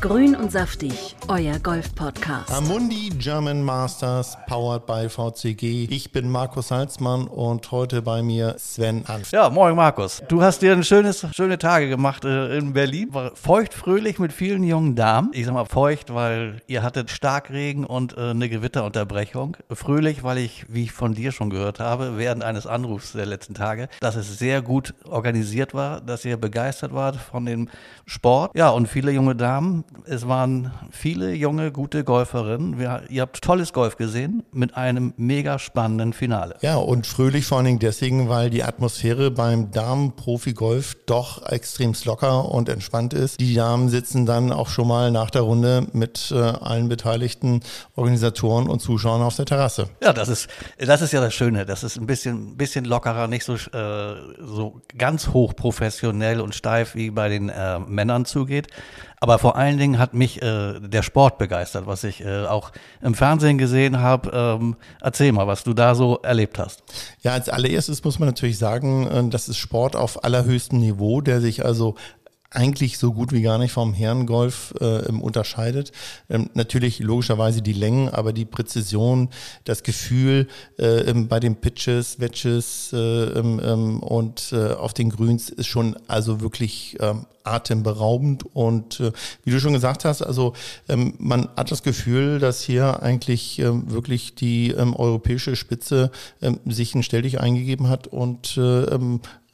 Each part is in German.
Grün und saftig, euer Golf-Podcast. Amundi German Masters, powered by VCG. Ich bin Markus Salzmann und heute bei mir Sven Hanf. Ja, moin Markus. Du hast dir ein schönes, schöne Tage gemacht äh, in Berlin. War feucht, fröhlich mit vielen jungen Damen. Ich sag mal feucht, weil ihr hattet Starkregen und äh, eine Gewitterunterbrechung. Fröhlich, weil ich, wie ich von dir schon gehört habe, während eines Anrufs der letzten Tage, dass es sehr gut organisiert war, dass ihr begeistert wart von dem Sport. Ja, und viele junge Damen es waren viele junge, gute Golferinnen. Wir, ihr habt tolles Golf gesehen mit einem mega spannenden Finale. Ja, und fröhlich vor allen Dingen deswegen, weil die Atmosphäre beim Damen-Profi-Golf doch extrem locker und entspannt ist. Die Damen sitzen dann auch schon mal nach der Runde mit äh, allen beteiligten Organisatoren und Zuschauern auf der Terrasse. Ja, das ist, das ist ja das Schöne. Das ist ein bisschen, bisschen lockerer, nicht so, äh, so ganz hoch professionell und steif wie bei den äh, Männern zugeht. Aber vor allen Dingen hat mich äh, der Sport begeistert, was ich äh, auch im Fernsehen gesehen habe. Ähm, erzähl mal, was du da so erlebt hast. Ja, als allererstes muss man natürlich sagen, äh, das ist Sport auf allerhöchstem Niveau, der sich also eigentlich so gut wie gar nicht vom Herrengolf äh, unterscheidet. Ähm, natürlich logischerweise die Längen, aber die Präzision, das Gefühl äh, bei den Pitches, Wedges äh, ähm, und äh, auf den Grüns ist schon also wirklich ähm, atemberaubend und äh, wie du schon gesagt hast, also ähm, man hat das Gefühl, dass hier eigentlich ähm, wirklich die ähm, europäische Spitze ähm, sich ein Stelldich eingegeben hat und äh,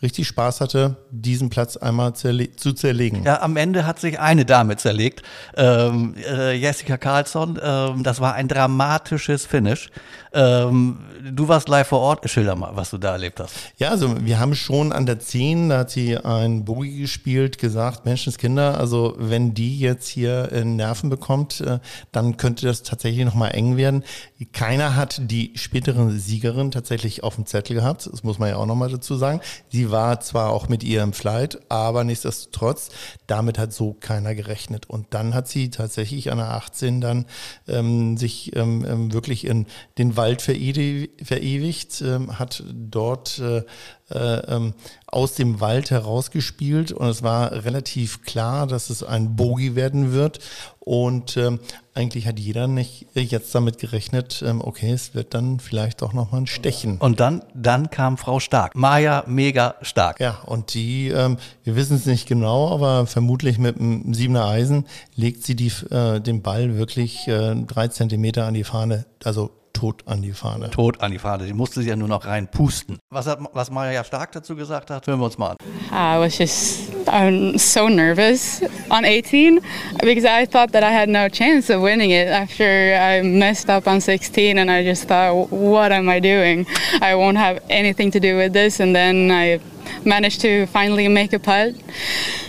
richtig Spaß hatte, diesen Platz einmal zerle zu zerlegen. Ja, am Ende hat sich eine Dame zerlegt, ähm, äh, Jessica Karlsson. Ähm, das war ein dramatisches Finish. Ähm, du warst live vor Ort. Schilder mal, was du da erlebt hast. Ja, also wir haben schon an der 10, da hat sie ein Boogie gespielt, gesagt, Menschenskinder, also wenn die jetzt hier äh, Nerven bekommt, äh, dann könnte das tatsächlich nochmal eng werden. Keiner hat die spätere Siegerin tatsächlich auf dem Zettel gehabt, das muss man ja auch nochmal dazu sagen. Sie war zwar auch mit ihr im Flight, aber nichtsdestotrotz, damit hat so keiner gerechnet. Und dann hat sie tatsächlich an der 18 dann ähm, sich ähm, ähm, wirklich in den Wald verewigt, ähm, hat dort äh, äh, ähm, aus dem Wald herausgespielt und es war relativ klar, dass es ein Bogie werden wird und ähm, eigentlich hat jeder nicht jetzt damit gerechnet, ähm, okay, es wird dann vielleicht auch nochmal ein Stechen. Und dann, dann kam Frau Stark, Maja mega stark. Ja, und die, ähm, wir wissen es nicht genau, aber vermutlich mit einem siebener Eisen legt sie die, äh, den Ball wirklich äh, drei Zentimeter an die Fahne, also tot an die Fahne. Tot an die Fahne. Die musste sie ja nur noch reinpusten. Was hat was Maja Stark dazu gesagt hat, hören wir uns mal an. I was just I'm so nervous on 18 because I thought that I had no chance of winning it after I messed up on 16 and I just thought what am I doing? I won't have anything to do with this and then I managed to finally make a putt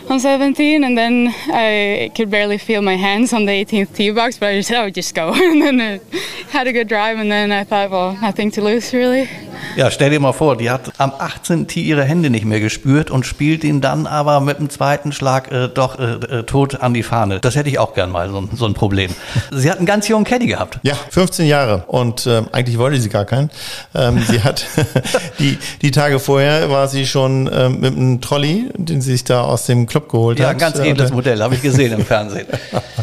on 17 and then I could barely feel my hands on the 18th tee box but I just, I would just go and then I had a good drive and then I thought well nothing to lose really. Ja, stell dir mal vor, die hat am 18. Tee ihre Hände nicht mehr gespürt und spielt ihn dann aber mit dem zweiten Schlag äh, doch äh, äh tot an die Fahne. Das hätte ich auch gern mal, so, so ein Problem. Sie hat einen ganz jungen Caddy gehabt. Ja, 15 Jahre und äh, eigentlich wollte sie gar keinen. Ähm, sie hat die, die Tage vorher war sie schon ähm, mit einem Trolley, den sie sich da aus dem Club geholt ja, hat. Ja, ganz edles Modell, habe ich gesehen im Fernsehen.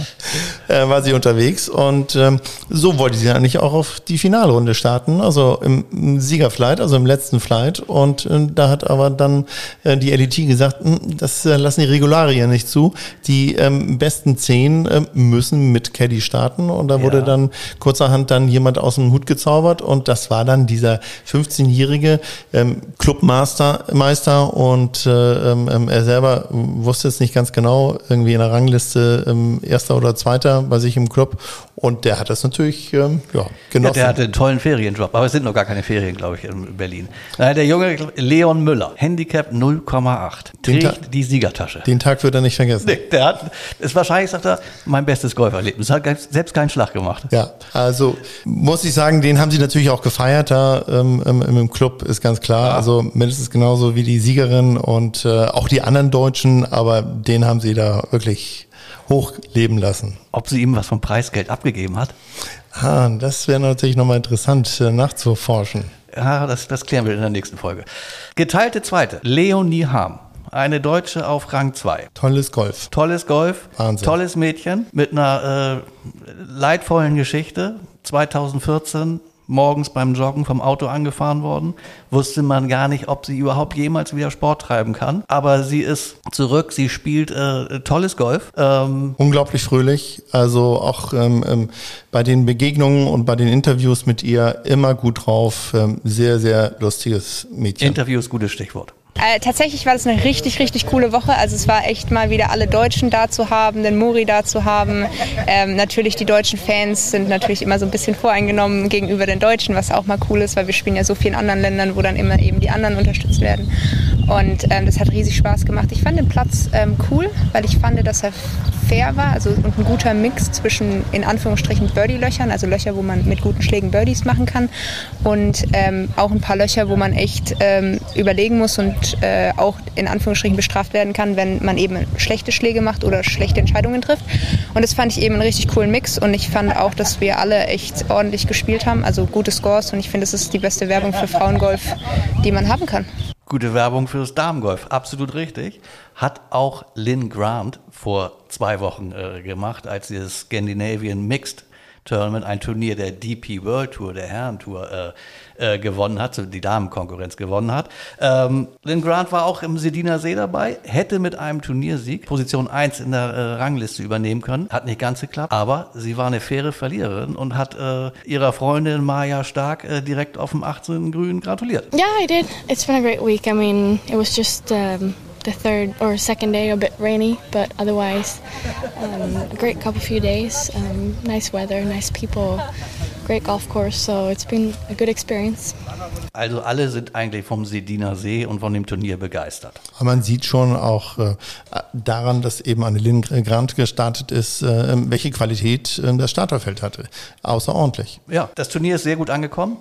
äh, war sie unterwegs und ähm, so wollte sie eigentlich auch auf die Finalrunde starten, also im, im Siegerflight, also im letzten Flight und äh, da hat aber dann äh, die LET gesagt, hm, das äh, lassen die Regularien nicht zu. Die ähm, besten zehn äh, müssen mit Caddy starten und da wurde ja. dann kurzerhand dann jemand aus dem Hut gezaubert und das war dann dieser 15-jährige ähm, Clubmaster Meister und äh, ähm, ähm, er selber wusste es nicht ganz genau, irgendwie in der Rangliste ähm, erster oder zweiter bei sich im Club und der hat das natürlich ähm, ja, genossen. Ja, der hatte einen tollen Ferienjob, aber es sind noch gar keine Ferien, glaube ich, in Berlin. Der junge Leon Müller, Handicap 0,8, trägt die Siegertasche. Den Tag wird er nicht vergessen. Nee, der hat, ist wahrscheinlich, sagt er, mein bestes Golferlebnis. Hat selbst keinen Schlag gemacht. Ja, also muss ich sagen, den haben sie natürlich auch gefeiert da ähm, im, im, Club, ist ganz klar. Ja. Also mindestens genauso wie die Siegerin und äh, auch die anderen Deutschen, aber den haben sie da wirklich hochleben lassen. Ob sie ihm was vom Preisgeld abgegeben hat? Ah, das wäre natürlich nochmal interessant äh, nachzuforschen. Ja, das, das klären wir in der nächsten Folge. Geteilte zweite, Leonie Harm Eine Deutsche auf Rang 2. Tolles Golf. Tolles Golf, Wahnsinn. tolles Mädchen mit einer äh, leidvollen Geschichte. 2014 morgens beim Joggen vom Auto angefahren worden. Wusste man gar nicht, ob sie überhaupt jemals wieder Sport treiben kann. Aber sie ist zurück, sie spielt äh, tolles Golf. Ähm, Unglaublich fröhlich. Also auch ähm, ähm, bei den Begegnungen und bei den Interviews mit ihr immer gut drauf. Ähm, sehr, sehr lustiges Mädchen. Interview ist gutes Stichwort. Äh, tatsächlich war das eine richtig, richtig coole Woche. Also es war echt mal wieder alle Deutschen da zu haben, den Muri da zu haben. Ähm, natürlich die deutschen Fans sind natürlich immer so ein bisschen voreingenommen gegenüber den Deutschen, was auch mal cool ist, weil wir spielen ja so viel in anderen Ländern, wo dann immer eben die anderen unterstützt werden. Und ähm, das hat riesig Spaß gemacht. Ich fand den Platz ähm, cool, weil ich fand, dass er fair war, also und ein guter Mix zwischen in Anführungsstrichen Birdie-Löchern, also Löcher, wo man mit guten Schlägen Birdies machen kann, und ähm, auch ein paar Löcher, wo man echt ähm, überlegen muss und äh, auch in Anführungsstrichen bestraft werden kann, wenn man eben schlechte Schläge macht oder schlechte Entscheidungen trifft. Und das fand ich eben einen richtig coolen Mix und ich fand auch, dass wir alle echt ordentlich gespielt haben, also gute Scores und ich finde, das ist die beste Werbung für Frauengolf, die man haben kann. Gute Werbung fürs Damengolf, absolut richtig. Hat auch Lynn Grant vor zwei Wochen äh, gemacht, als sie das Scandinavian Mixed Tournament, ein Turnier der DP World Tour, der Herrentour, äh, äh, gewonnen hat, die Damenkonkurrenz gewonnen hat. Ähm, Lynn Grant war auch im Sediner See dabei, hätte mit einem Turniersieg Position 1 in der äh, Rangliste übernehmen können. Hat nicht ganz geklappt, aber sie war eine faire Verliererin und hat äh, ihrer Freundin Maja Stark äh, direkt auf dem 18. Grün gratuliert. Yeah, I did. It's been a great week. I mean, it was just um, the third or second day a bit rainy, but otherwise um, a great couple few days. Um, nice weather, nice people, great golf course. So it's been a good experience. Also alle sind eigentlich vom Sediner See und von dem Turnier begeistert. Aber man sieht schon auch äh, daran, dass eben eine Grant gestartet ist, äh, welche Qualität äh, das Starterfeld hatte. Außerordentlich. Ja, das Turnier ist sehr gut angekommen.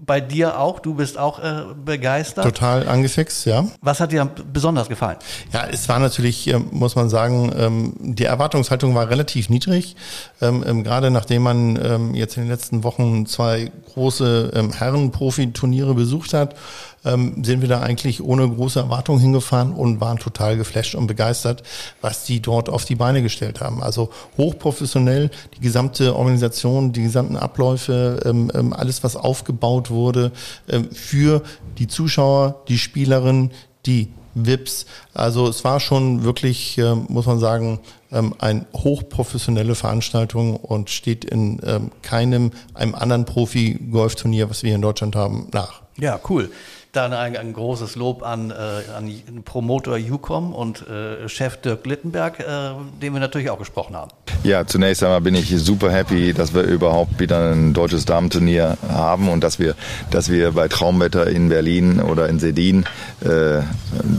Bei dir auch, du bist auch äh, begeistert. Total angefixt, ja. Was hat dir besonders gefallen? Ja, es war natürlich, äh, muss man sagen, ähm, die Erwartungshaltung war relativ niedrig. Ähm, ähm, gerade nachdem man ähm, jetzt in den letzten Wochen zwei große ähm, Herren-Profi-Turniere besucht hat, ähm, sind wir da eigentlich ohne große Erwartung hingefahren und waren total geflasht und begeistert, was die dort auf die Beine gestellt haben. Also hochprofessionell, die gesamte Organisation, die gesamten Abläufe, ähm, ähm, alles, was aufgebaut wurde ähm, für die Zuschauer, die Spielerinnen, die VIPs. Also es war schon wirklich, äh, muss man sagen, ähm, eine hochprofessionelle Veranstaltung und steht in ähm, keinem einem anderen Profi-Golfturnier, was wir hier in Deutschland haben, nach. Ja, cool. Dann ein, ein großes Lob an, äh, an Promotor Ucom und äh, Chef Dirk Littenberg, äh, den wir natürlich auch gesprochen haben. Ja, zunächst einmal bin ich super happy, dass wir überhaupt wieder ein deutsches Damenturnier haben und dass wir, dass wir bei Traumwetter in Berlin oder in Sedin äh,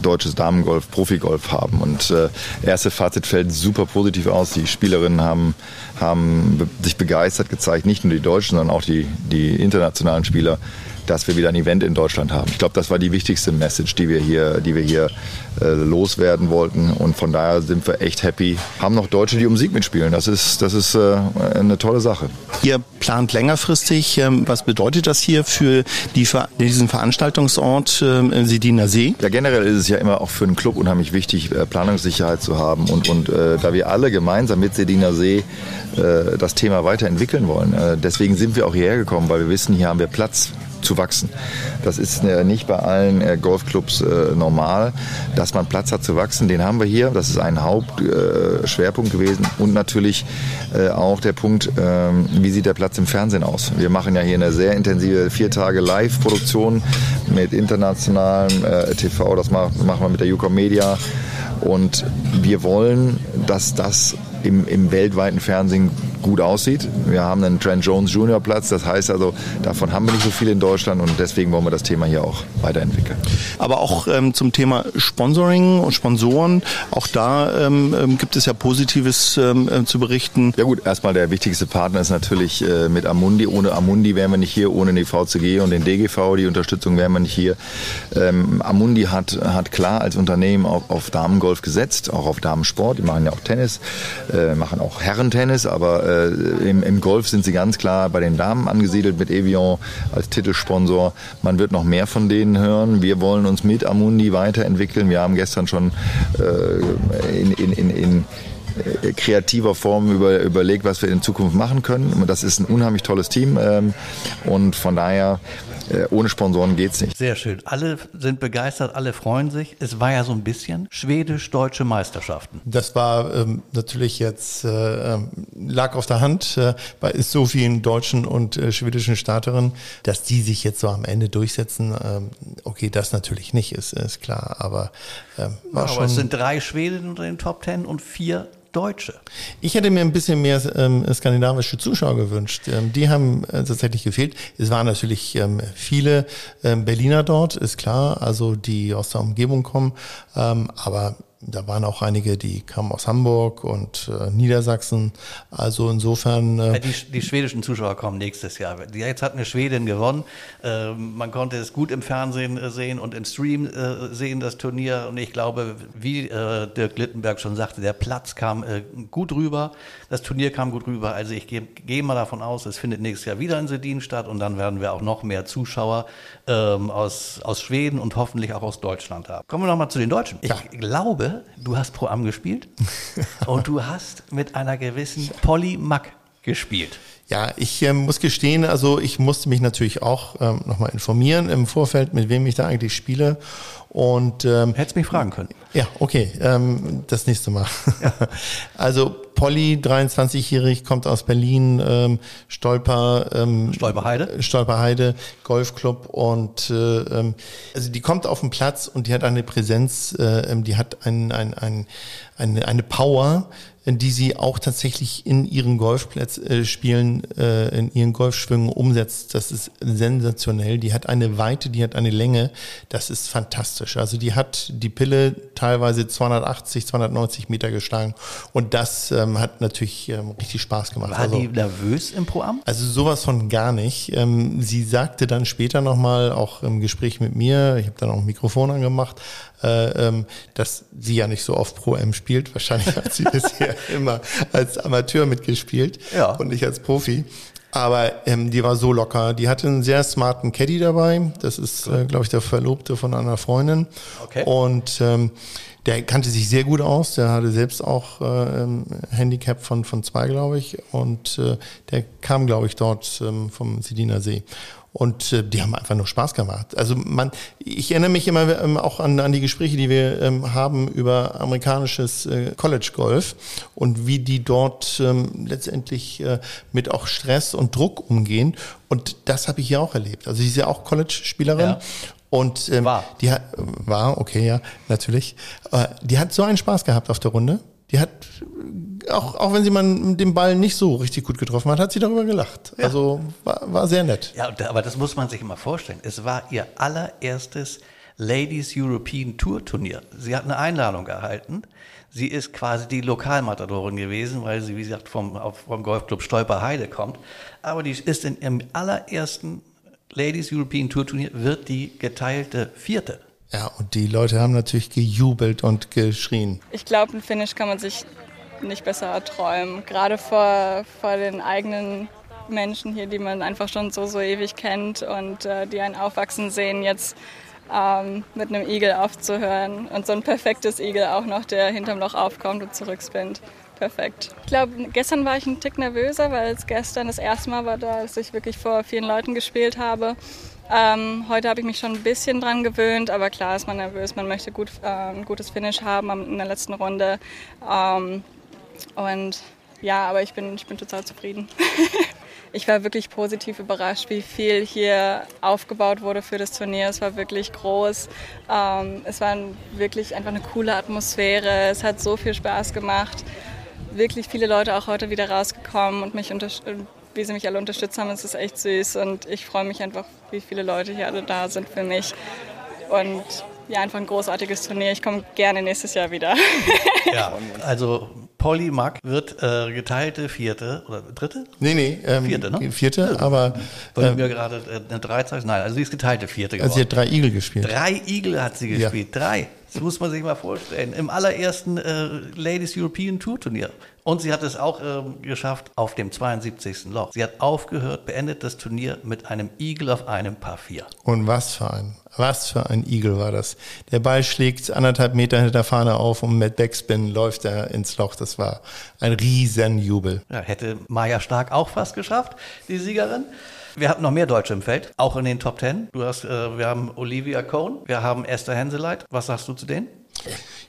deutsches Damengolf, Profigolf haben. Und äh, erste Fazit fällt super positiv aus. Die Spielerinnen haben, haben sich begeistert gezeigt, nicht nur die Deutschen, sondern auch die, die internationalen Spieler dass wir wieder ein Event in Deutschland haben. Ich glaube, das war die wichtigste Message, die wir hier, die wir hier äh, loswerden wollten. Und von daher sind wir echt happy. Haben noch Deutsche, die um Sieg mitspielen. Das ist, das ist äh, eine tolle Sache. Ihr plant längerfristig. Ähm, was bedeutet das hier für die, diesen Veranstaltungsort ähm, Sediner See? Ja, generell ist es ja immer auch für einen Club unheimlich wichtig, äh, Planungssicherheit zu haben. Und, und äh, da wir alle gemeinsam mit Sediner See äh, das Thema weiterentwickeln wollen, äh, deswegen sind wir auch hierher gekommen, weil wir wissen, hier haben wir Platz zu wachsen. Das ist äh, nicht bei allen äh, Golfclubs äh, normal, dass man Platz hat zu wachsen. Den haben wir hier. Das ist ein Hauptschwerpunkt gewesen. Und natürlich auch der Punkt, ähm, wie sieht der Platz im Fernsehen aus? Wir machen ja hier eine sehr intensive vier Tage Live-Produktion mit internationalem TV. Das machen wir mit der Ucom Media. Und wir wollen, dass das im, im weltweiten Fernsehen gut aussieht. Wir haben einen Trent Jones Junior Platz, das heißt also, davon haben wir nicht so viel in Deutschland und deswegen wollen wir das Thema hier auch weiterentwickeln. Aber auch ähm, zum Thema Sponsoring und Sponsoren, auch da ähm, ähm gibt es ja Positives ähm, äh, zu berichten. Ja gut, erstmal der wichtigste Partner ist natürlich äh, mit Amundi. Ohne Amundi wären wir nicht hier, ohne die VCG und den DGV, die Unterstützung wären wir nicht hier. Ähm, Amundi hat, hat klar als Unternehmen auf, auf Damengolf gesetzt, auch auf Damensport. Die machen ja auch Tennis, äh, machen auch Herrentennis, aber äh, im, im Golf sind sie ganz klar bei den Damen angesiedelt mit Evian als Titelsponsor. Man wird noch mehr von denen hören. Wir wollen uns mit Amundi weiterentwickeln. Wir haben gestern schon äh, in, in, in, in kreativer Form über, überlegt, was wir in Zukunft machen können. Das ist ein unheimlich tolles Team ähm, und von daher äh, ohne Sponsoren geht's nicht. Sehr schön. Alle sind begeistert, alle freuen sich. Es war ja so ein bisschen schwedisch-deutsche Meisterschaften. Das war ähm, natürlich jetzt, äh, ähm, lag auf der Hand äh, bei so vielen deutschen und äh, schwedischen Starterinnen, dass die sich jetzt so am Ende durchsetzen. Ähm, okay, das natürlich nicht, ist, ist klar, aber ähm, war Aber schon. es sind drei Schweden unter den Top Ten und vier Deutsche. Ich hätte mir ein bisschen mehr ähm, skandinavische Zuschauer gewünscht. Ähm, die haben äh, tatsächlich gefehlt. Es waren natürlich ähm, viele ähm, Berliner dort, ist klar, also die aus der Umgebung kommen. Ähm, aber da waren auch einige, die kamen aus Hamburg und äh, Niedersachsen. Also insofern. Äh, Ja, Die, die schwedischen Zuschauer kommen nächstes Jahr. Jetzt hat eine Schwedin gewonnen. Ähm, man konnte es gut im Fernsehen äh, sehen und im Stream äh, sehen, das Turnier. Und ich glaube, wie äh, Dirk Littenberg schon sagte, der Platz kam äh, gut rüber, das Turnier kam gut rüber. Also ich gehe gehe mal davon aus, es findet nächstes Jahr wieder in Sedin statt und dann werden wir auch noch mehr Zuschauer ähm, aus, aus Schweden und hoffentlich auch aus Deutschland haben. Kommen wir nochmal zu den Deutschen. Ich glaube, du hast Pro Am gespielt und du hast mit einer gewissen Polly Mack gespielt. Ja, ich ähm, muss gestehen, also ich musste mich natürlich auch ähm, nochmal informieren im Vorfeld, mit wem ich da eigentlich spiele. Und ähm, Hättest mich fragen können. ja, okay, ähm, das nächste Mal. also Polly, 23-jährig, kommt aus Berlin, ähm, Stolper, ähm, Stolperheide? Stolperheide, Golfclub und äh, ähm, also die kommt auf den Platz und die hat eine Präsenz, äh, ähm, die hat ein, ein, ein, eine, eine Power, die sie auch tatsächlich in ihren Golfplätzen äh, spielen, äh, in ihren Golfschwüngen umsetzt. Das ist sensationell. Die hat eine Weite, die hat eine Länge. Das ist fantastisch. Also die hat die Pille teilweise 280, 290 Meter geschlagen und das ähm, hat natürlich ähm, richtig Spaß gemacht. War also, die nervös im Pro-Am? also sowas von gar nicht. Ähm, sie sagte dann später nochmal, auch im Gespräch mit mir, ich habe dann auch ein Mikrofon angemacht, äh, ähm, dass sie ja nicht so oft Pro M spielt. Wahrscheinlich hat sie bisher immer als Amateur mitgespielt Ja. und nicht als Profi. Aber ähm, die war so locker. Die hatte einen sehr smarten Caddy dabei. Das ist, äh, glaube ich, der Verlobte von einer Freundin. Okay. Und ähm, der kannte sich sehr gut aus. Der hatte selbst auch äh, ähm, Handicap von, von zwei, glaube ich. Und äh, der kam, glaube ich, dort ähm, vom Sediner See. Und äh, die haben einfach nur Spaß gemacht. Also man, ich erinnere mich immer ähm, auch an, an die Gespräche, die wir ähm, haben über amerikanisches äh, College Golf und wie die dort ähm, letztendlich äh, mit auch Stress und Druck umgehen. Und das habe ich hier auch erlebt. Also sie ist ja auch College-Spielerin. Ja. Und ähm, War. die hat, war, okay, ja, natürlich. Äh, die hat so einen Spaß gehabt auf der Runde. Die hat, äh, auch, auch wenn sie mal den Ball nicht so richtig gut getroffen hat, hat sie darüber gelacht. Also war, war sehr nett. Ja, aber das muss man sich immer vorstellen. Es war ihr allererstes Ladies European Tour Turnier. Sie hat eine Einladung erhalten. Sie ist quasi die Lokalmatadorin gewesen, weil sie, wie gesagt, vom, vom Golfclub Stolperheide kommt. Aber die ist in ihrem allerersten Ladies European Tour Turnier, wird die geteilte Vierte. Ja, und die Leute haben natürlich gejubelt und geschrien. Ich glaube, ein Finish kann man sich nicht besser erträumen. Gerade vor, vor den eigenen Menschen hier, die man einfach schon so, so ewig kennt und äh, die einen aufwachsen sehen, jetzt ähm, mit einem Igel aufzuhören. Und so ein perfektes Igel auch noch, der hinterm Loch aufkommt und zurückspinnt. Perfekt. Ich glaube, gestern war ich ein Tick nervöser, weil es gestern das erste Mal war, da, dass ich wirklich vor vielen Leuten gespielt habe. Ähm, heute habe ich mich schon ein bisschen dran gewöhnt, aber klar ist man nervös. Man möchte gut, äh, ein gutes Finish haben in der letzten Runde. Ähm, und ja, aber ich bin, ich bin total zufrieden. ich war wirklich positiv überrascht, wie viel hier aufgebaut wurde für das Turnier. Es war wirklich groß. Ähm, es war wirklich einfach eine coole Atmosphäre. Es hat so viel Spaß gemacht. Wirklich viele Leute auch heute wieder rausgekommen und mich wie sie mich alle unterstützt haben. Es ist echt süß und ich freue mich einfach, wie viele Leute hier alle da sind für mich. Und ja, einfach ein großartiges Turnier. Ich komme gerne nächstes Jahr wieder. Ja, also Polly Mack wird äh, geteilte Vierte oder Dritte? Nee, nee, ähm, Vierte, ne? Vierte, aber Wollen ähm, wir gerade äh, eine Drei zeigen? Nein, also sie ist geteilte Vierte geworden. also sie hat drei Igel gespielt. Drei Igel hat sie Ja. gespielt. Drei. Das muss man sich mal vorstellen. Im allerersten äh, Ladies European Tour Turnier. Und sie hat es auch ähm, geschafft auf dem 72. Loch. Sie hat aufgehört, beendet das Turnier mit einem Eagle auf einem Paar 4. Und was für ein, was für ein Eagle war das. Der Ball schlägt anderthalb Meter hinter der Fahne auf und mit Backspin läuft er ins Loch. Das war ein Riesenjubel. Ja, hätte Maja Stark auch fast geschafft, die Siegerin. Wir hatten noch mehr Deutsche im Feld, auch in den Top Ten. Du hast, äh, wir haben Olivia Cohn, wir haben Esther Henseleit. Was sagst du zu denen?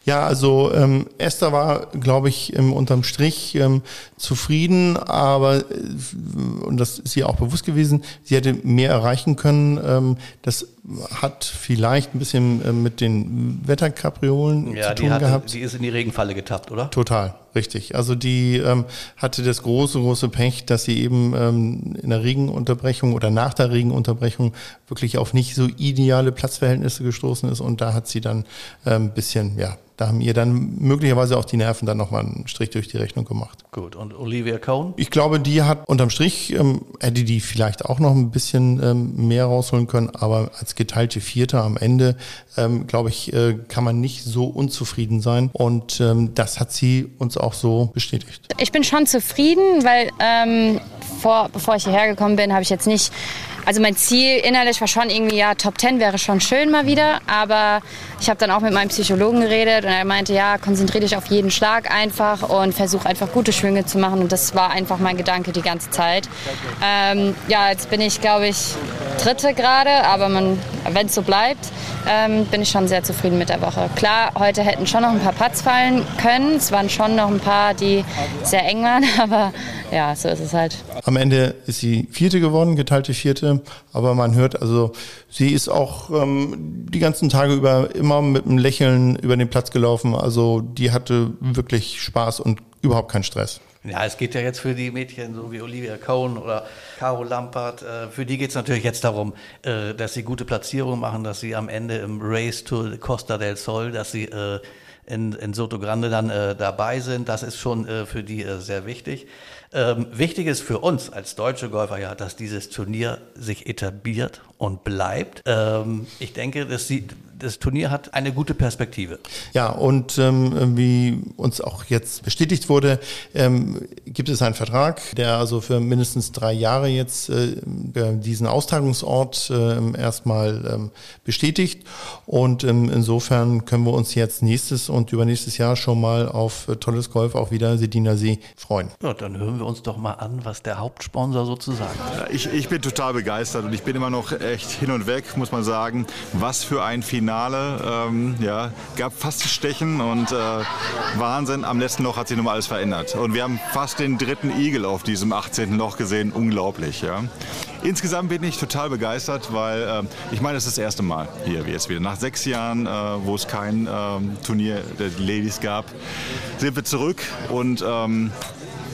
Ja, also ähm, Esther war, glaube ich, im, unterm Strich ähm, zufrieden, aber äh, und das ist ihr auch bewusst gewesen, sie hätte mehr erreichen können. Ähm, das hat vielleicht ein bisschen äh, mit den Wetterkapriolen Ja, zu die, tun hatte, gehabt. die ist in die Regenfalle getappt, oder? Total, richtig. Also die ähm, hatte das große, große Pech, dass sie eben ähm, in der Regenunterbrechung oder nach der Regenunterbrechung wirklich auf nicht so ideale Platzverhältnisse gestoßen ist und da hat sie dann ein ähm, bisschen, ja, da haben ihr dann möglicherweise auch die Nerven dann nochmal einen Strich durch die Rechnung gemacht. Gut, und Olivia Cohn? Ich glaube, die hat unterm Strich, ähm, hätte die vielleicht auch noch ein bisschen ähm, mehr rausholen können, aber als geteilte Vierte am Ende, ähm, glaube ich, äh, kann man nicht so unzufrieden sein und ähm, das hat sie uns auch so bestätigt. Ich bin schon zufrieden, weil ähm, vor, bevor ich hierher gekommen bin, habe ich jetzt nicht also mein Ziel innerlich war schon irgendwie, ja, Top 10 wäre schon schön mal wieder, aber ich habe dann auch mit meinem Psychologen geredet und er meinte, ja, konzentriere dich auf jeden Schlag einfach und versuch einfach gute Schwünge zu machen und das war einfach mein Gedanke die ganze Zeit. Ähm, ja, jetzt bin ich, glaube ich, Dritte gerade, aber wenn es so bleibt, ähm, bin ich schon sehr zufrieden mit der Woche. Klar, heute hätten schon noch ein paar Putts fallen können, es waren schon noch ein paar, die sehr eng waren, aber ja, so ist es halt. Am Ende ist sie Vierte geworden, geteilte Vierte, aber man hört also, sie ist auch ähm, die ganzen Tage über immer mit einem Lächeln über den Platz gelaufen. Also die hatte wirklich Spaß und überhaupt keinen Stress. Ja, es geht ja jetzt für die Mädchen, so wie Olivia Cohn oder Caro Lampert, äh, für die geht es natürlich jetzt darum, äh, dass sie gute Platzierungen machen, dass sie am Ende im Race to Costa del Sol, dass sie äh, in, in Soto Grande dann dabei sind. Das ist schon für die sehr wichtig. Ähm, wichtig ist für uns als deutsche Golfer ja, dass dieses Turnier sich etabliert und bleibt. Ähm, ich denke, dass sie, das Turnier hat eine gute Perspektive. Ja, und ähm, wie uns auch jetzt bestätigt wurde, ähm, gibt es einen Vertrag, der also für mindestens drei Jahre jetzt äh, diesen Austragungsort äh, erstmal ähm, bestätigt. Und ähm, insofern können wir uns jetzt nächstes und übernächstes Jahr schon mal auf äh, tolles Golf auch wieder Sedina See freuen. Ja, dann hören wir uns doch mal an, was der Hauptsponsor sozusagen sagt. Ich, ich bin total begeistert und ich bin immer noch echt hin und weg, muss man sagen. Was für ein Finale. Ähm, ja, gab fast Stechen und äh, Wahnsinn. Am letzten Loch hat sich nochmal alles verändert. Und wir haben fast den dritten Igel auf diesem 18. Loch gesehen. Unglaublich, ja. Insgesamt bin ich total begeistert, weil äh, ich meine, es ist das erste Mal hier jetzt wieder. Nach sechs Jahren, äh, wo es kein ähm, Turnier der Ladies gab, sind wir zurück und ähm,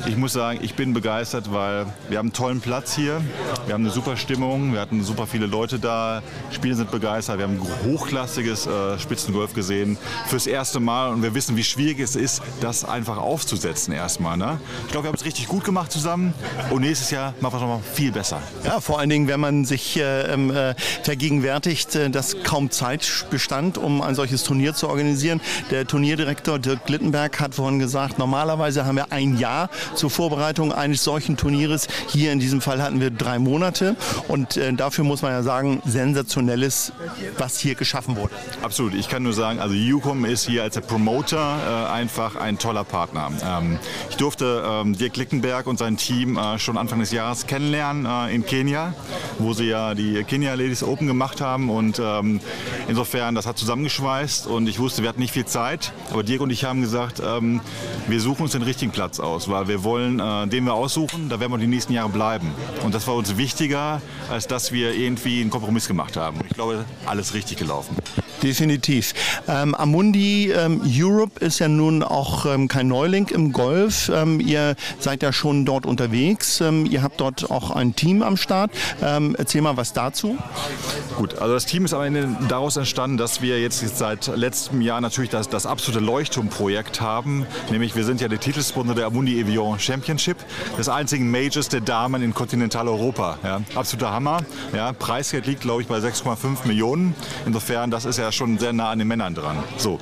ich muss sagen, ich bin begeistert, weil wir haben einen tollen Platz hier. Wir haben eine super Stimmung. Wir hatten super viele Leute da. Spieler sind begeistert. Wir haben hochklassiges äh, Spitzengolf gesehen fürs erste Mal. Und wir wissen, wie schwierig es ist, das einfach aufzusetzen erstmal. Ne? Ich glaube, wir haben es richtig gut gemacht zusammen. Und nächstes Jahr machen wir es nochmal viel besser. Ja, vor allen Dingen, wenn man sich äh, äh, vergegenwärtigt, äh, dass kaum Zeit bestand, um ein solches Turnier zu organisieren. Der Turnierdirektor Dirk Glittenberg hat vorhin gesagt, normalerweise haben wir ein Jahr zur Vorbereitung eines solchen Turnieres. Hier in diesem Fall hatten wir drei Monate und äh, dafür muss man ja sagen, sensationelles, was hier geschaffen wurde. Absolut. Ich kann nur sagen, also UCOM ist hier als der Promoter äh, einfach ein toller Partner. Ähm, ich durfte ähm, Dirk Lickenberg und sein Team äh, schon Anfang des Jahres kennenlernen äh, in Kenia, wo sie ja die Kenia Ladies Open gemacht haben und ähm, insofern, das hat zusammengeschweißt und ich wusste, wir hatten nicht viel Zeit, aber Dirk und ich haben gesagt, ähm, wir suchen uns den richtigen Platz aus, weil wir wollen, äh, den wir aussuchen, da werden wir die nächsten Jahre bleiben. Und das war uns wichtiger, als dass wir irgendwie einen Kompromiss gemacht haben. Ich glaube, alles richtig gelaufen. Definitiv. Ähm, Amundi ähm, Europe ist ja nun auch ähm, kein Neuling im Golf. Ähm, ihr seid ja schon dort unterwegs. Ähm, ihr habt dort auch ein Team am Start. Ähm, erzähl mal was dazu. Gut, also das Team ist am Ende daraus entstanden, dass wir jetzt seit letztem Jahr natürlich das, das absolute Leuchtturmprojekt haben. Nämlich wir sind ja der Titelsponsor der Amundi Evian Championship, des einzigen Majors der Damen in Kontinentaleuropa. Ja, absoluter Hammer. Ja, Preisgeld liegt, glaube ich, bei 6,5 Millionen. Insofern, das ist ja schon sehr nah an den Männern dran. So,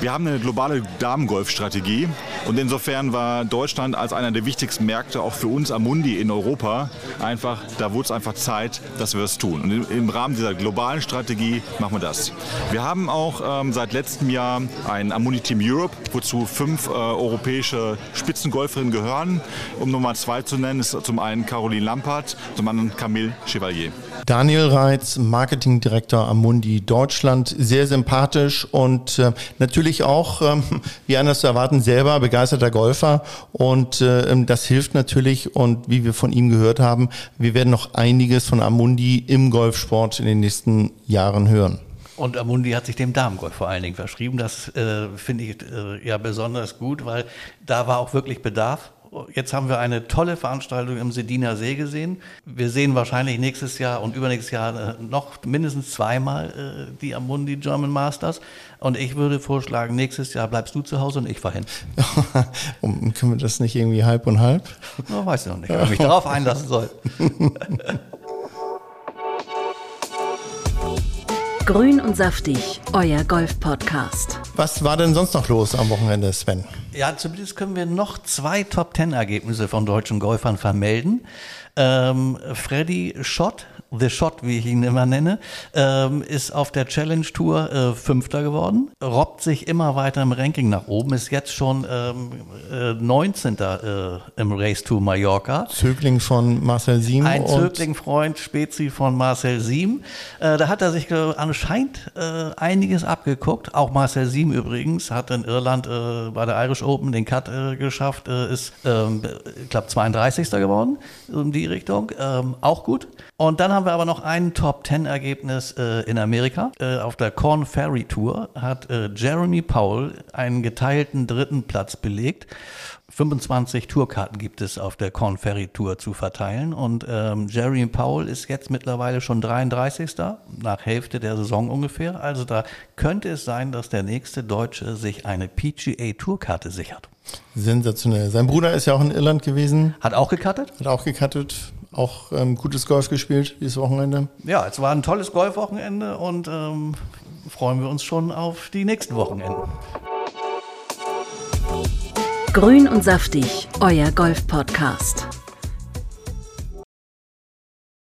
wir haben eine globale Damengolfstrategie und insofern war Deutschland als einer der wichtigsten Märkte auch für uns Amundi in Europa einfach, da wurde es einfach Zeit, dass wir es tun. Und im Rahmen dieser globalen Strategie machen wir das. Wir haben auch ähm, seit letztem Jahr ein Amundi Team Europe, wozu fünf äh, europäische Spitzengolferinnen gehören. Um Nummer zwei zu nennen, ist zum einen Caroline Lampert, zum anderen Camille Chevalier. Daniel Reitz, Marketingdirektor Amundi Deutschland, sehr sympathisch und äh, natürlich auch, ähm, wie anders zu erwarten, selber begeisterter Golfer und äh, das hilft natürlich und wie wir von ihm gehört haben, wir werden noch einiges von Amundi im Golfsport in den nächsten Jahren hören. Und Amundi hat sich dem Damengolf vor allen Dingen verschrieben. Das äh, finde ich äh, ja besonders gut, weil da war auch wirklich Bedarf. Jetzt haben wir eine tolle Veranstaltung im Sediner See gesehen. Wir sehen wahrscheinlich nächstes Jahr und übernächstes Jahr äh, noch mindestens zweimal äh, die Amundi German Masters. Und ich würde vorschlagen, nächstes Jahr bleibst du zu Hause und ich fahre hin. können wir das nicht irgendwie halb und halb? No, weiß ich noch nicht, ob ich mich darauf einlassen soll. Grün und saftig, euer Golf-Podcast. Was war denn sonst noch los am Wochenende, Sven? Ja, zumindest können wir noch zwei Top-Ten-Ergebnisse von deutschen Golfern vermelden. Ähm, Freddy Schott The Shot, wie ich ihn immer nenne, ähm, ist auf der Challenge Tour äh, Fünfter geworden, robbt sich immer weiter im Ranking nach oben, ist jetzt schon ähm, äh, 19. Äh, im Race to Mallorca. Zögling von Marcel Siem. Ein Zögling-Freund, Spezi von Marcel Siem. Äh, da hat er sich anscheinend äh, einiges abgeguckt. Auch Marcel Siem übrigens hat in Irland äh, bei der Irish Open den Cut geschafft, ist, ähm, ich glaube, 32. geworden in die Richtung. Ähm, auch gut. Und dann haben wir aber noch ein Top-10-Ergebnis äh, in Amerika. Äh, auf der Corn Ferry Tour hat äh, Jeremy Powell einen geteilten dritten Platz belegt. 25 Tourkarten gibt es auf der Corn Ferry Tour zu verteilen und ähm, Jeremy Powell ist jetzt mittlerweile schon 33. nach Hälfte der Saison ungefähr. Also da könnte es sein, dass der nächste Deutsche sich eine PGA Tourkarte sichert. Sensationell. Sein Bruder ist ja auch in Irland gewesen. Hat auch gecuttet? Hat auch gecuttet auch ähm, gutes Golf gespielt dieses Wochenende? Ja, es war ein tolles Golfwochenende und ähm, freuen wir uns schon auf die nächsten Wochenenden. Grün und saftig, euer Golf-Podcast.